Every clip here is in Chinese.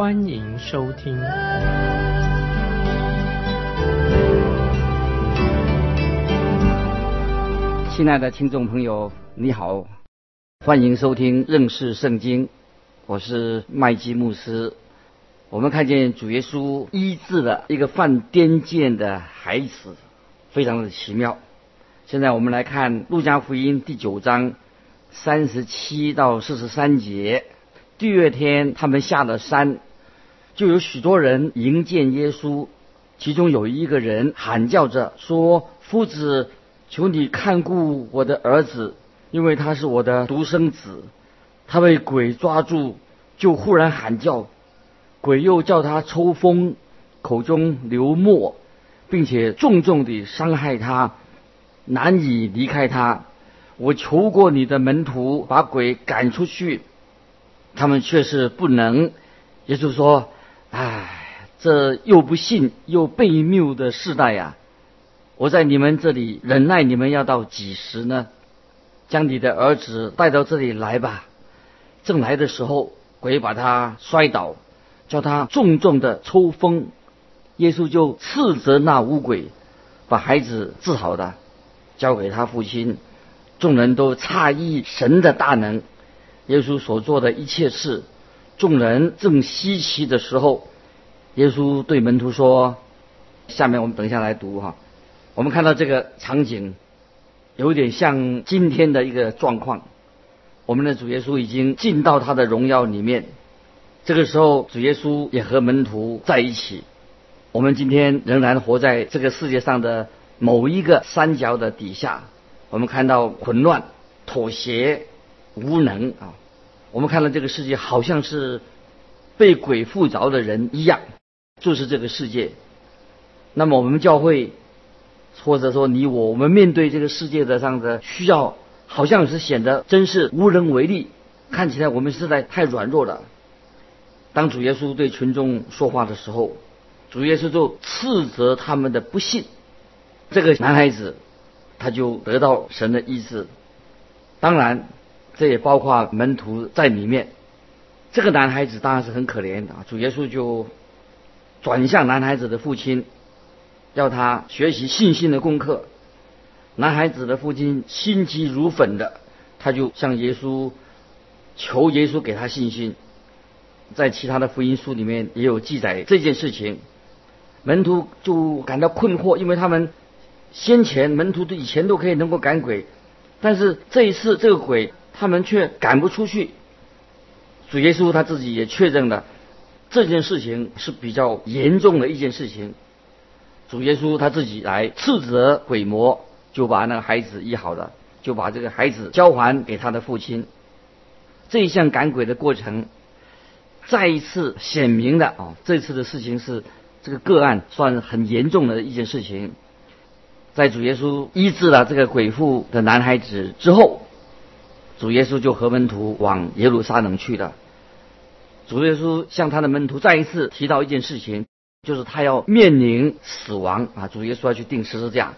欢迎收听。亲爱的听众朋友，你好，欢迎收听认识圣经，我是麦基牧师。我们看见主耶稣医治了一个犯癫痫的孩子，非常的奇妙。现在我们来看《路加福音》第九章三十七到四十三节。第二天，他们下了山，就有许多人迎见耶稣。其中有一个人喊叫着说：“夫子，求你看顾我的儿子，因为他是我的独生子。他被鬼抓住，就忽然喊叫，鬼又叫他抽风，口中流沫，并且重重地伤害他。”难以离开他，我求过你的门徒把鬼赶出去，他们却是不能。也就是说，唉，这又不信又悖谬的世代呀！我在你们这里忍耐你们要到几时呢？将你的儿子带到这里来吧。正来的时候，鬼把他摔倒，叫他重重的抽风。耶稣就斥责那乌鬼，把孩子治好的。交给他父亲，众人都诧异神的大能，耶稣所做的一切事，众人正稀奇的时候，耶稣对门徒说：“下面我们等一下来读哈，我们看到这个场景，有点像今天的一个状况。我们的主耶稣已经进到他的荣耀里面，这个时候主耶稣也和门徒在一起。我们今天仍然活在这个世界上的。”某一个山脚的底下，我们看到混乱、妥协、无能啊！我们看到这个世界好像是被鬼附着的人一样，就是这个世界。那么我们教会，或者说你我，我们面对这个世界的上的需要，好像是显得真是无能为力，看起来我们实在太软弱了。当主耶稣对群众说话的时候，主耶稣就斥责他们的不幸。这个男孩子，他就得到神的医治。当然，这也包括门徒在里面。这个男孩子当然是很可怜的，主耶稣就转向男孩子的父亲，要他学习信心的功课。男孩子的父亲心急如焚的，他就向耶稣求耶稣给他信心。在其他的福音书里面也有记载这件事情。门徒就感到困惑，因为他们。先前门徒的以前都可以能够赶鬼，但是这一次这个鬼他们却赶不出去。主耶稣他自己也确认了这件事情是比较严重的一件事情。主耶稣他自己来斥责鬼魔，就把那个孩子医好了，就把这个孩子交还给他的父亲。这一项赶鬼的过程，再一次显明了啊，这次的事情是这个个案算很严重的一件事情。在主耶稣医治了这个鬼妇的男孩子之后，主耶稣就和门徒往耶路撒冷去了。主耶稣向他的门徒再一次提到一件事情，就是他要面临死亡啊！主耶稣要去定十字架。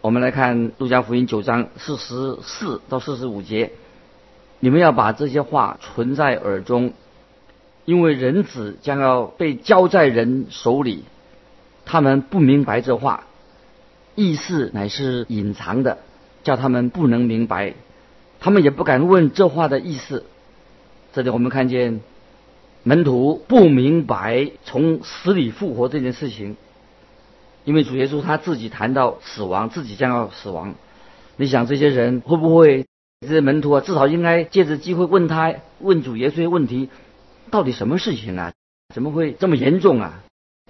我们来看路加福音九章四十四到四十五节，你们要把这些话存在耳中，因为人子将要被交在人手里，他们不明白这话。意思乃是隐藏的，叫他们不能明白，他们也不敢问这话的意思。这里我们看见门徒不明白从死里复活这件事情，因为主耶稣他自己谈到死亡，自己将要死亡。你想这些人会不会这些门徒啊？至少应该借着机会问他问主耶稣问题：到底什么事情啊？怎么会这么严重啊？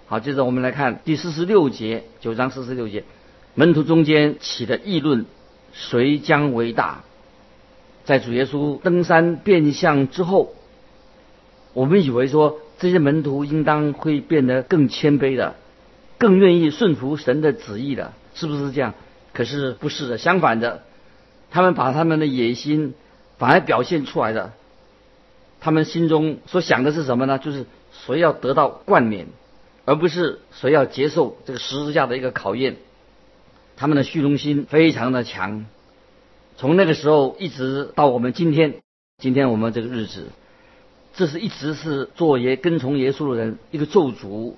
好，接着我们来看第四十六节，九章四十六节。门徒中间起的议论，谁将为大？在主耶稣登山变相之后，我们以为说这些门徒应当会变得更谦卑的，更愿意顺服神的旨意的，是不是这样？可是不是的，相反的，他们把他们的野心反而表现出来的。他们心中所想的是什么呢？就是谁要得到冠冕，而不是谁要接受这个十字架的一个考验。他们的虚荣心非常的强。从那个时候一直到我们今天，今天我们这个日子，这是一直是做耶跟从耶稣的人一个咒诅，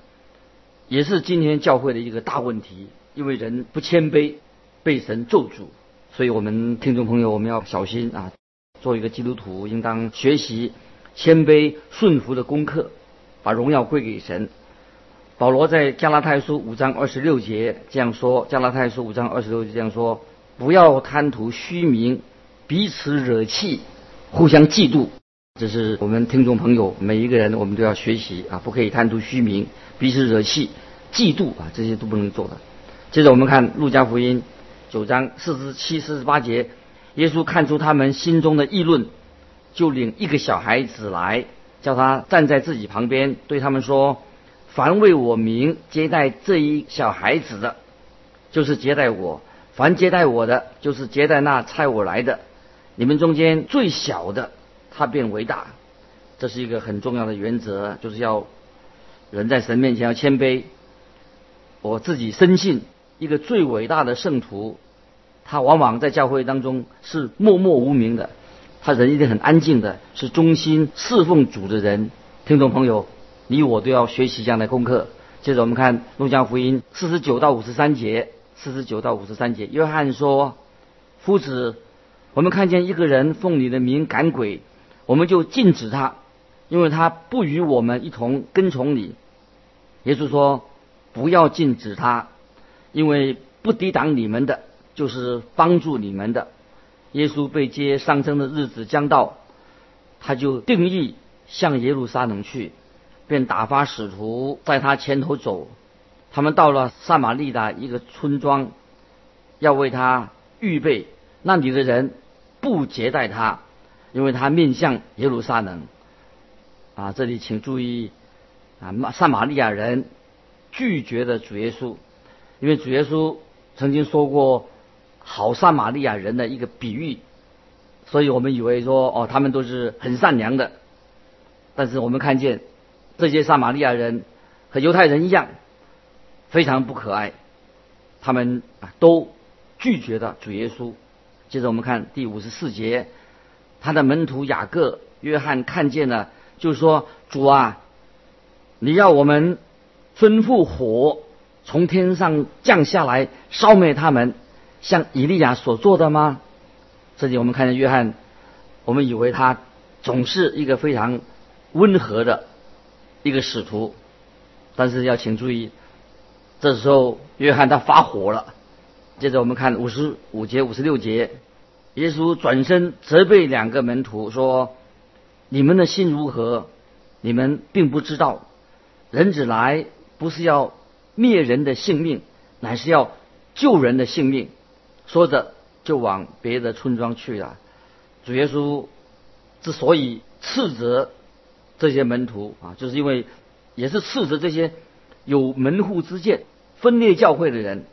也是今天教会的一个大问题。因为人不谦卑，被神咒诅，所以我们听众朋友我们要小心啊！做一个基督徒，应当学习。谦卑顺服的功课，把荣耀归给神。保罗在加拉太书五章二十六节这样说：加拉太书五章二十六节这样说，不要贪图虚名，彼此惹气，互相嫉妒。这是我们听众朋友每一个人，我们都要学习啊，不可以贪图虚名，彼此惹气，嫉妒啊，这些都不能做的。接着我们看路加福音九章四十七、四十八节，耶稣看出他们心中的议论。就领一个小孩子来，叫他站在自己旁边，对他们说：“凡为我名接待这一小孩子的，就是接待我；凡接待我的，就是接待那差我来的。你们中间最小的，他便为大。这是一个很重要的原则，就是要人在神面前要谦卑。我自己深信，一个最伟大的圣徒，他往往在教会当中是默默无名的。”他人一定很安静的，是忠心侍奉主的人。听众朋友，你我都要学习这样的功课。接着我们看《路加福音》四十九到五十三节，四十九到五十三节，约翰说：“夫子，我们看见一个人奉你的名赶鬼，我们就禁止他，因为他不与我们一同跟从你。”耶稣说：“不要禁止他，因为不抵挡你们的，就是帮助你们的。”耶稣被接上升的日子将到，他就定义向耶路撒冷去，便打发使徒在他前头走。他们到了撒玛利亚一个村庄，要为他预备。那里的人不接待他，因为他面向耶路撒冷。啊，这里请注意，啊，撒玛利亚人拒绝的主耶稣，因为主耶稣曾经说过。好撒玛利亚人的一个比喻，所以我们以为说哦，他们都是很善良的，但是我们看见这些撒玛利亚人和犹太人一样，非常不可爱，他们啊都拒绝了主耶稣。接着我们看第五十四节，他的门徒雅各、约翰看见了，就说：“主啊，你要我们吩咐火从天上降下来，烧灭他们。”像以利亚所做的吗？这里我们看见约翰，我们以为他总是一个非常温和的一个使徒，但是要请注意，这时候约翰他发火了。接着我们看五十五节、五十六节，耶稣转身责备两个门徒说：“你们的心如何？你们并不知道，人子来不是要灭人的性命，乃是要救人的性命。”说着，就往别的村庄去了。主耶稣之所以斥责这些门徒啊，就是因为也是斥责这些有门户之见、分裂教会的人。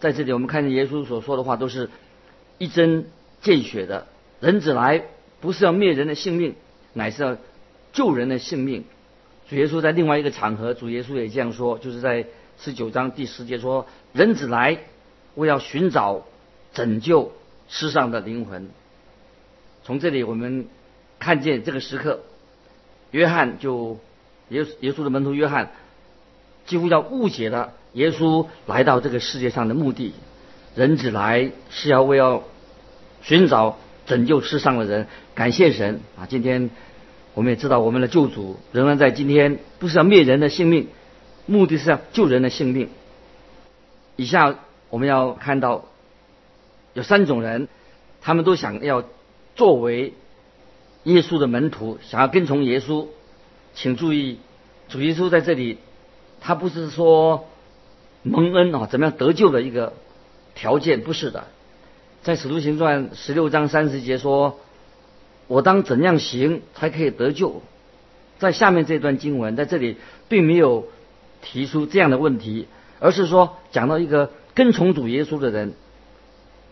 在这里，我们看见耶稣所说的话都是一针见血的。人子来不是要灭人的性命，乃是要救人的性命。主耶稣在另外一个场合，主耶稣也这样说，就是在十九章第十节说：“人子来，我要寻找。”拯救世上的灵魂。从这里我们看见这个时刻，约翰就耶耶稣的门徒约翰几乎要误解了耶稣来到这个世界上的目的。人子来是要为要寻找拯救世上的人。感谢神啊！今天我们也知道，我们的救主仍然在今天，不是要灭人的性命，目的是要救人的性命。以下我们要看到。有三种人，他们都想要作为耶稣的门徒，想要跟从耶稣。请注意，主耶稣在这里，他不是说蒙恩啊，怎么样得救的一个条件，不是的。在使徒行传十六章三十节说：“我当怎样行才可以得救？”在下面这段经文在这里并没有提出这样的问题，而是说讲到一个跟从主耶稣的人，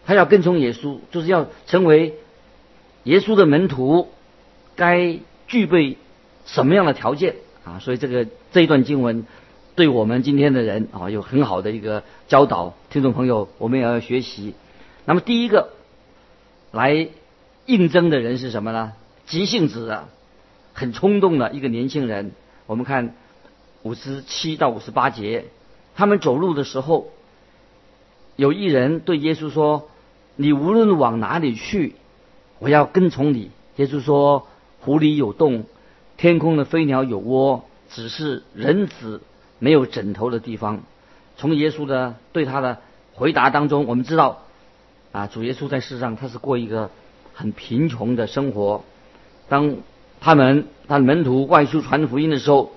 他要跟从耶稣，就是要成为耶稣的门徒，该具备什么样的条件啊？所以这个这一段经文对我们今天的人啊有很好的一个教导，听众朋友，我们也要学习。那么第一个来应征的人是什么呢？急性子的，很冲动的一个年轻人。我们看五十七到五十八节，他们走路的时候，有一人对耶稣说：“你无论往哪里去，我要跟从你。”耶稣说：“湖里有洞，天空的飞鸟有窝，只是人子没有枕头的地方。”从耶稣的对他的回答当中，我们知道。啊，主耶稣在世上他是过一个很贫穷的生活。当他们他的门徒外出传福音的时候，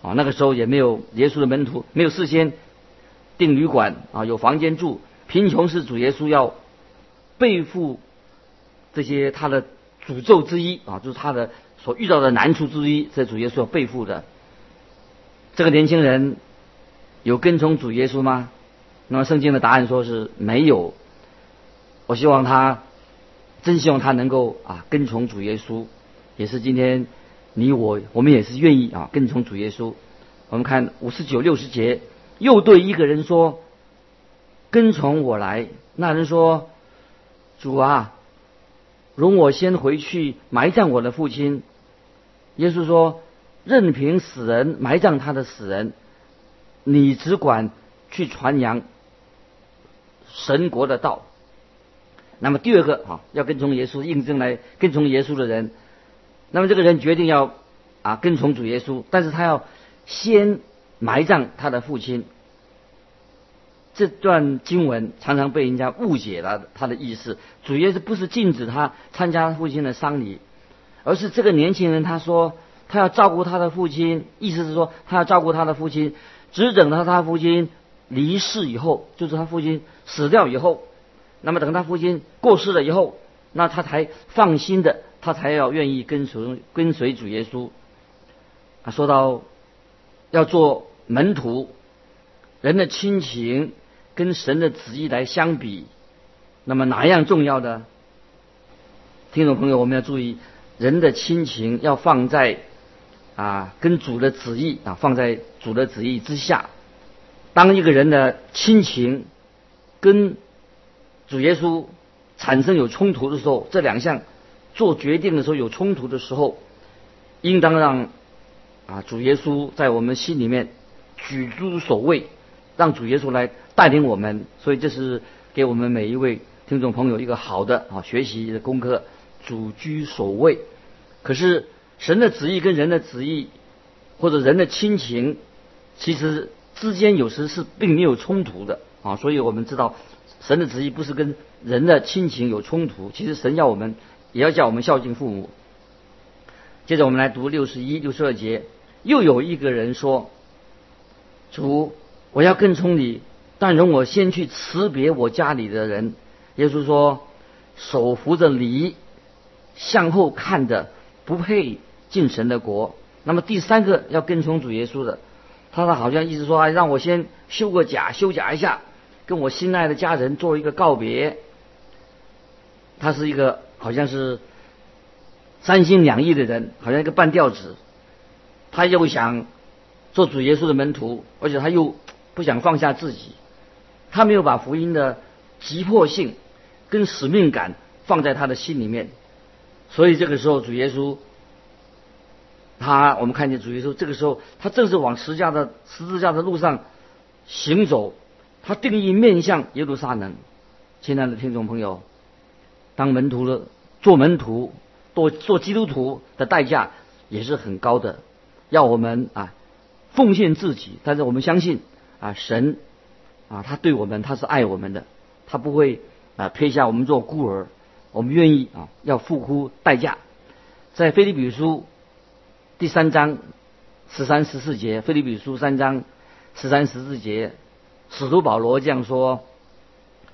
啊，那个时候也没有耶稣的门徒没有事先订旅馆啊，有房间住。贫穷是主耶稣要背负这些他的诅咒之一啊，就是他的所遇到的难处之一，这主耶稣要背负的。这个年轻人有跟从主耶稣吗？那么圣经的答案说是没有。我希望他，真希望他能够啊跟从主耶稣，也是今天你我我们也是愿意啊跟从主耶稣。我们看五十九六十节，又对一个人说：“跟从我来。”那人说：“主啊，容我先回去埋葬我的父亲。”耶稣说：“任凭死人埋葬他的死人，你只管去传扬神国的道。”那么第二个啊，要跟从耶稣印证来跟从耶稣的人，那么这个人决定要啊跟从主耶稣，但是他要先埋葬他的父亲。这段经文常常被人家误解了他的意思，主耶稣不是禁止他参加父亲的丧礼，而是这个年轻人他说他要照顾他的父亲，意思是说他要照顾他的父亲，只等到他父亲离世以后，就是他父亲死掉以后。那么等他父亲过世了以后，那他才放心的，他才要愿意跟随跟随主耶稣。啊，说到要做门徒，人的亲情跟神的旨意来相比，那么哪样重要的？听众朋友，我们要注意，人的亲情要放在啊跟主的旨意啊放在主的旨意之下。当一个人的亲情跟主耶稣产生有冲突的时候，这两项做决定的时候有冲突的时候，应当让啊主耶稣在我们心里面举诸首位，让主耶稣来带领我们。所以这是给我们每一位听众朋友一个好的啊学习的功课，主居首位。可是神的旨意跟人的旨意，或者人的亲情，其实之间有时是并没有冲突的啊。所以我们知道。神的旨意不是跟人的亲情有冲突，其实神要我们也要叫我们孝敬父母。接着我们来读六十一、六十二节，又有一个人说：“主，我要跟从你，但容我先去辞别我家里的人。”耶稣说：“手扶着犁，向后看的，不配进神的国。”那么第三个要跟从主耶稣的，他好像意思说：“让我先修个甲，修甲一下。”跟我心爱的家人做一个告别，他是一个好像是三心两意的人，好像一个半吊子。他又想做主耶稣的门徒，而且他又不想放下自己。他没有把福音的急迫性跟使命感放在他的心里面，所以这个时候主耶稣，他我们看见主耶稣这个时候，他正是往十字架的十字架的路上行走。他定义面向耶路撒冷，亲爱的听众朋友，当门徒的做门徒、做做基督徒的代价也是很高的，要我们啊奉献自己。但是我们相信啊神啊他对我们他是爱我们的，他不会啊撇下我们做孤儿。我们愿意啊要付出代价。在菲利比书第三章十三十四节，菲利比书三章十三十四节。使徒保罗这样说：“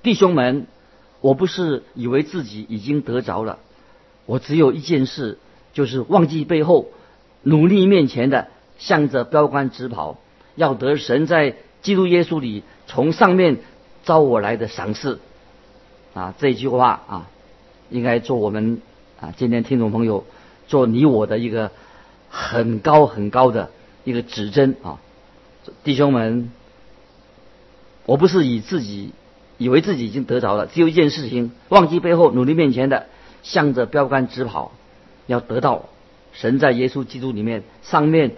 弟兄们，我不是以为自己已经得着了，我只有一件事，就是忘记背后，努力面前的，向着标杆直跑，要得神在基督耶稣里从上面招我来的赏赐。啊，这句话啊，应该做我们啊今天听众朋友做你我的一个很高很高的一个指针啊，弟兄们，我不是以自己以为自己已经得着了，只有一件事情，忘记背后，努力面前的，向着标杆直跑，要得到神在耶稣基督里面上面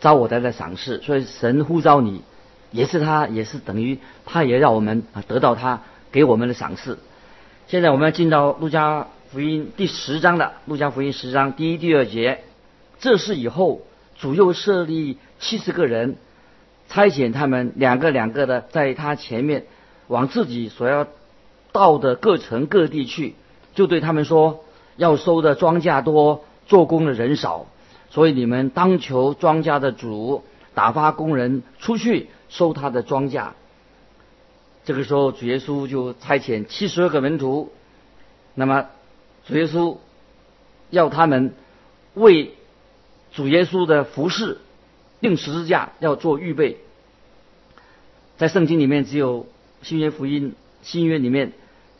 招我来的赏赐，所以神呼召你，也是他，也是等于他也让我们啊得到他。给我们的赏赐。现在我们要进到路加福音第十章的路加福音十章第一、第二节。这是以后主又设立七十个人，差遣他们两个两个的在他前面往自己所要到的各城各地去，就对他们说：要收的庄稼多，做工的人少，所以你们当求庄稼的主打发工人出去收他的庄稼。这个时候，主耶稣就差遣七十二个门徒，那么主耶稣要他们为主耶稣的服饰定十字架要做预备。在圣经里面，只有新约福音、新约里面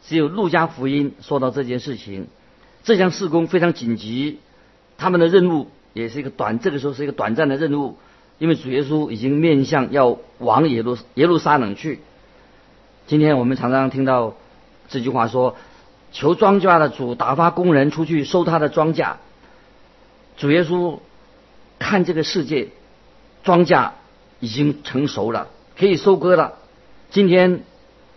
只有路加福音说到这件事情。这项事工非常紧急，他们的任务也是一个短，这个时候是一个短暂的任务，因为主耶稣已经面向要往耶路耶路撒冷去。今天我们常常听到这句话说：“求庄稼的主打发工人出去收他的庄稼。”主耶稣看这个世界，庄稼已经成熟了，可以收割了。今天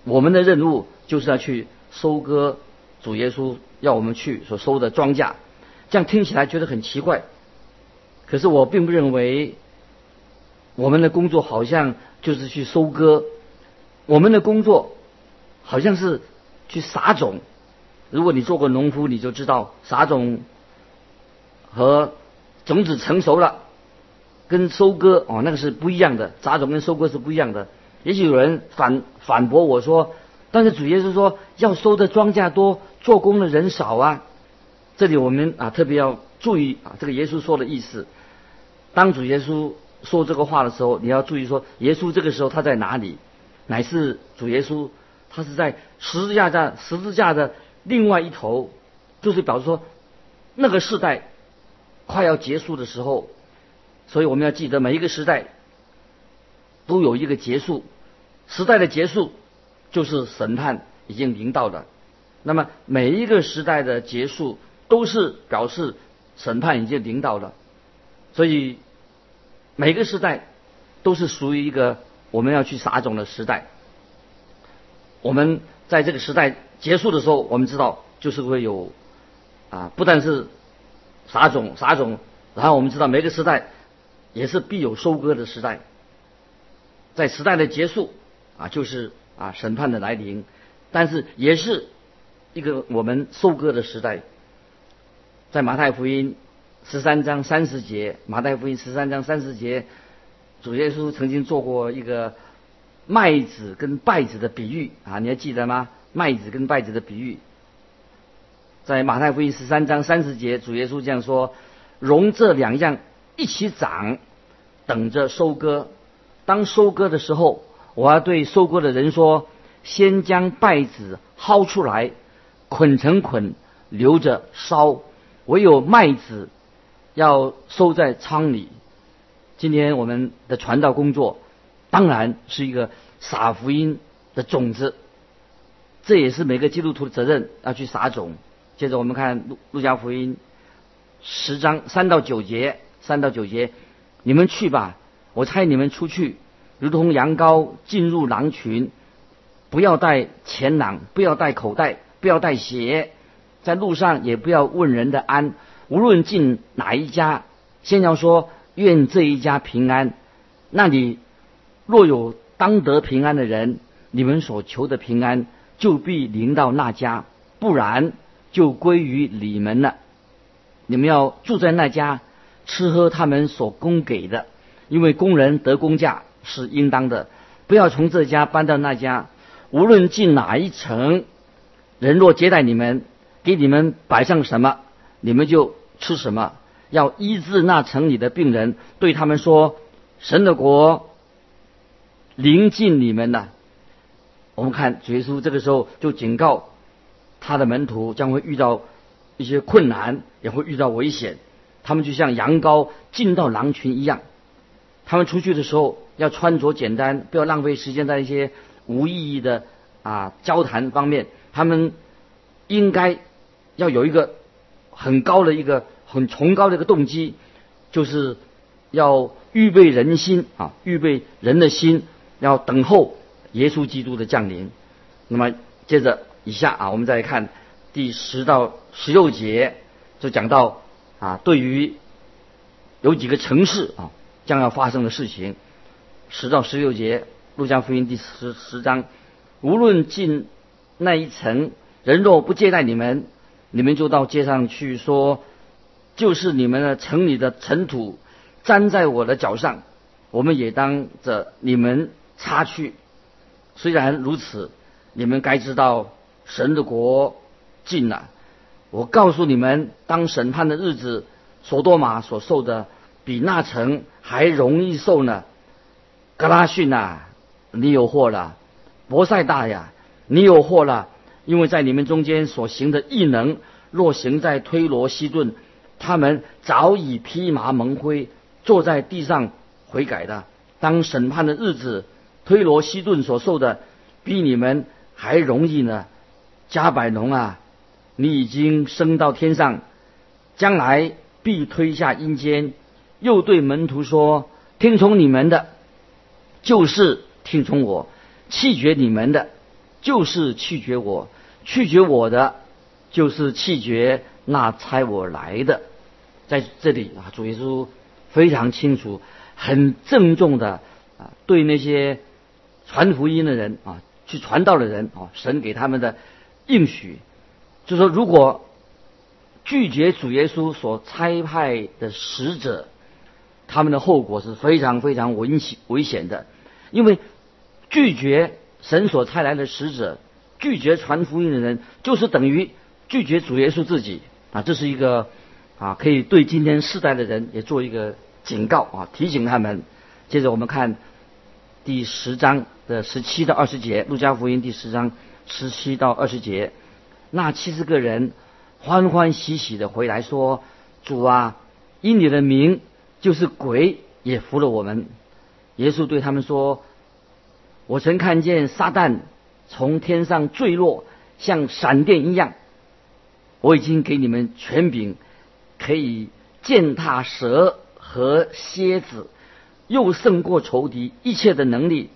我们的任务就是要去收割主耶稣要我们去所收的庄稼。这样听起来觉得很奇怪，可是我并不认为我们的工作好像就是去收割。我们的工作好像是去撒种。如果你做过农夫，你就知道撒种和种子成熟了跟收割哦，那个是不一样的。撒种跟收割是不一样的。也许有人反反驳我说：“但是主耶稣说要收的庄稼多，做工的人少啊。”这里我们啊特别要注意啊，这个耶稣说的意思。当主耶稣说这个话的时候，你要注意说，耶稣这个时候他在哪里？乃是主耶稣，他是在十字架上，十字架的另外一头，就是表示说，那个时代快要结束的时候，所以我们要记得每一个时代都有一个结束，时代的结束就是审判已经临到了。那么每一个时代的结束都是表示审判已经临到了，所以每个时代都是属于一个。我们要去撒种的时代，我们在这个时代结束的时候，我们知道就是会有啊，不但是撒种撒种，然后我们知道每个时代也是必有收割的时代，在时代的结束啊，就是啊审判的来临，但是也是一个我们收割的时代，在马太福音十三章三十节，马太福音十三章三十节。主耶稣曾经做过一个麦子跟稗子的比喻啊，你还记得吗？麦子跟稗子的比喻，在马太福音十三章三十节，主耶稣这样说：“容这两样一起长，等着收割。当收割的时候，我要对收割的人说：先将稗子薅出来，捆成捆，留着烧；唯有麦子要收在仓里。”今天我们的传道工作，当然是一个撒福音的种子，这也是每个基督徒的责任，要去撒种。接着我们看路路加福音十章三到九节，三到九节，你们去吧，我差你们出去，如同羊羔进入狼群，不要带钱囊，不要带口袋，不要带鞋，在路上也不要问人的安，无论进哪一家，先要说。愿这一家平安。那你若有当得平安的人，你们所求的平安就必临到那家；不然就归于你们了。你们要住在那家，吃喝他们所供给的，因为工人得工价是应当的。不要从这家搬到那家。无论进哪一层，人若接待你们，给你们摆上什么，你们就吃什么。要医治那城里的病人，对他们说：“神的国临近你们了。”我们看耶稣这个时候就警告他的门徒将会遇到一些困难，也会遇到危险。他们就像羊羔进到狼群一样，他们出去的时候要穿着简单，不要浪费时间在一些无意义的啊交谈方面。他们应该要有一个很高的一个很崇高的一个动机，就是要预备人心啊，预备人的心，要等候耶稣基督的降临。那么接着以下啊，我们再来看第十到十六节，就讲到啊，对于有几个城市啊将要发生的事情，十到十六节，路加福音第十十章，无论进那一层人若不接待你们，你们就到街上去说，就是你们的城里的尘土粘在我的脚上，我们也当着你们擦去。虽然如此，你们该知道神的国近了。我告诉你们，当审判的日子，索多玛所受的比那城还容易受呢。格拉逊呐，你有祸了；博塞大呀。你有祸了，因为在你们中间所行的异能，若行在推罗西顿，他们早已披麻蒙灰，坐在地上悔改的。当审判的日子，推罗西顿所受的，比你们还容易呢。加百农啊，你已经升到天上，将来必推下阴间。又对门徒说：听从你们的，就是听从我；弃绝你们的。就是拒绝我，拒绝我的，就是拒绝那差我来的。在这里啊，主耶稣非常清楚、很郑重的啊，对那些传福音的人啊，去传道的人啊，神给他们的应许，就说如果拒绝主耶稣所差派的使者，他们的后果是非常非常危险危险的，因为拒绝。神所差来的使者拒绝传福音的人，就是等于拒绝主耶稣自己啊！这是一个啊，可以对今天世代的人也做一个警告啊，提醒他们。接着我们看第十章的十七到二十节，《路加福音》第十章十七到二十节，那七十个人欢欢喜喜的回来说：“主啊，因你的名，就是鬼也服了我们。”耶稣对他们说。我曾看见撒旦从天上坠落，像闪电一样。我已经给你们权柄，可以践踏蛇和蝎子，又胜过仇敌一切的能力，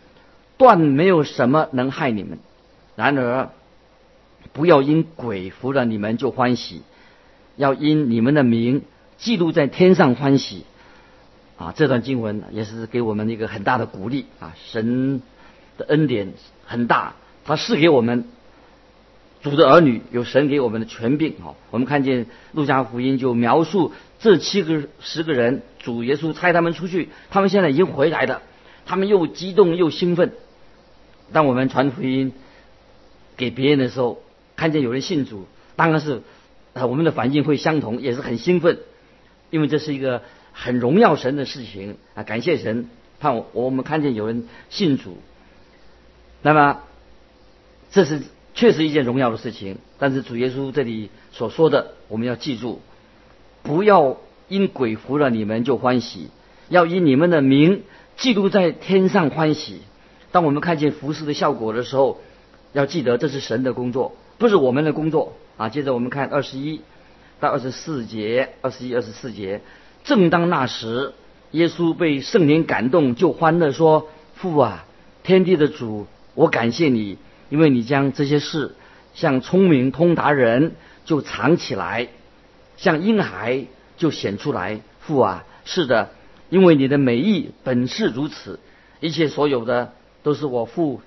断没有什么能害你们。然而，不要因鬼服了你们就欢喜，要因你们的名记录在天上欢喜。啊，这段经文也是给我们一个很大的鼓励啊！神。的恩典很大，他是给我们主的儿女有神给我们的权柄哦。我们看见路加福音就描述这七个十个人，主耶稣差他们出去，他们现在已经回来了，他们又激动又兴奋。当我们传福音给别人的时候，看见有人信主，当然是啊，我们的反应会相同，也是很兴奋，因为这是一个很荣耀神的事情啊！感谢神，盼我我们看见有人信主。那么，这是确实一件荣耀的事情。但是主耶稣这里所说的，我们要记住：不要因鬼服了你们就欢喜，要以你们的名记录在天上欢喜。当我们看见服饰的效果的时候，要记得这是神的工作，不是我们的工作啊。接着我们看二十一到二十四节，二十一、二十四节。正当那时，耶稣被圣灵感动，就欢乐说：“父啊，天地的主。”我感谢你，因为你将这些事像聪明通达人就藏起来，像婴孩就显出来。父啊，是的，因为你的美意本是如此。一切所有的都是我父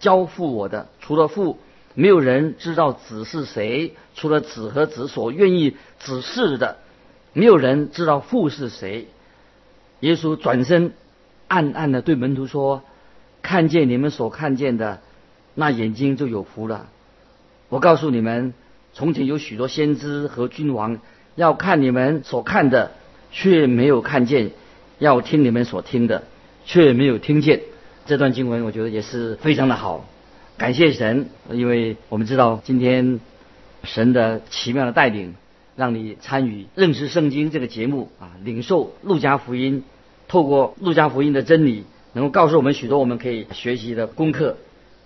交付我的，除了父，没有人知道子是谁；除了子和子所愿意指示的，没有人知道父是谁。耶稣转身暗暗的对门徒说。看见你们所看见的，那眼睛就有福了。我告诉你们，从前有许多先知和君王要看你们所看的，却没有看见；要听你们所听的，却没有听见。这段经文我觉得也是非常的好，感谢神，因为我们知道今天神的奇妙的带领，让你参与认识圣经这个节目啊，领受路加福音，透过路加福音的真理，能够告诉我们许多我们可以学习的功课。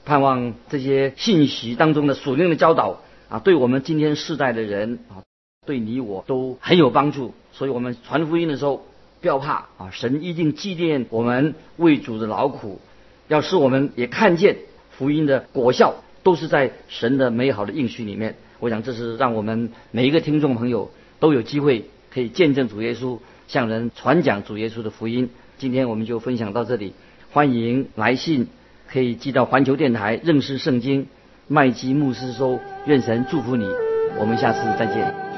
盼望这些信息当中的属灵的教导啊，对我们今天世代的人啊，对你我都很有帮助。所以我们传福音的时候不要怕啊，神一定纪念我们为主的劳苦，要使我们也看见福音的果效，都是在神的美好的应许里面。我想这是让我们每一个听众朋友都有机会可以见证主耶稣，向人传讲主耶稣的福音。今天我们就分享到这里，欢迎来信。可以寄到环球电台认识圣经麦基牧师说，愿神祝福你，我们下次再见。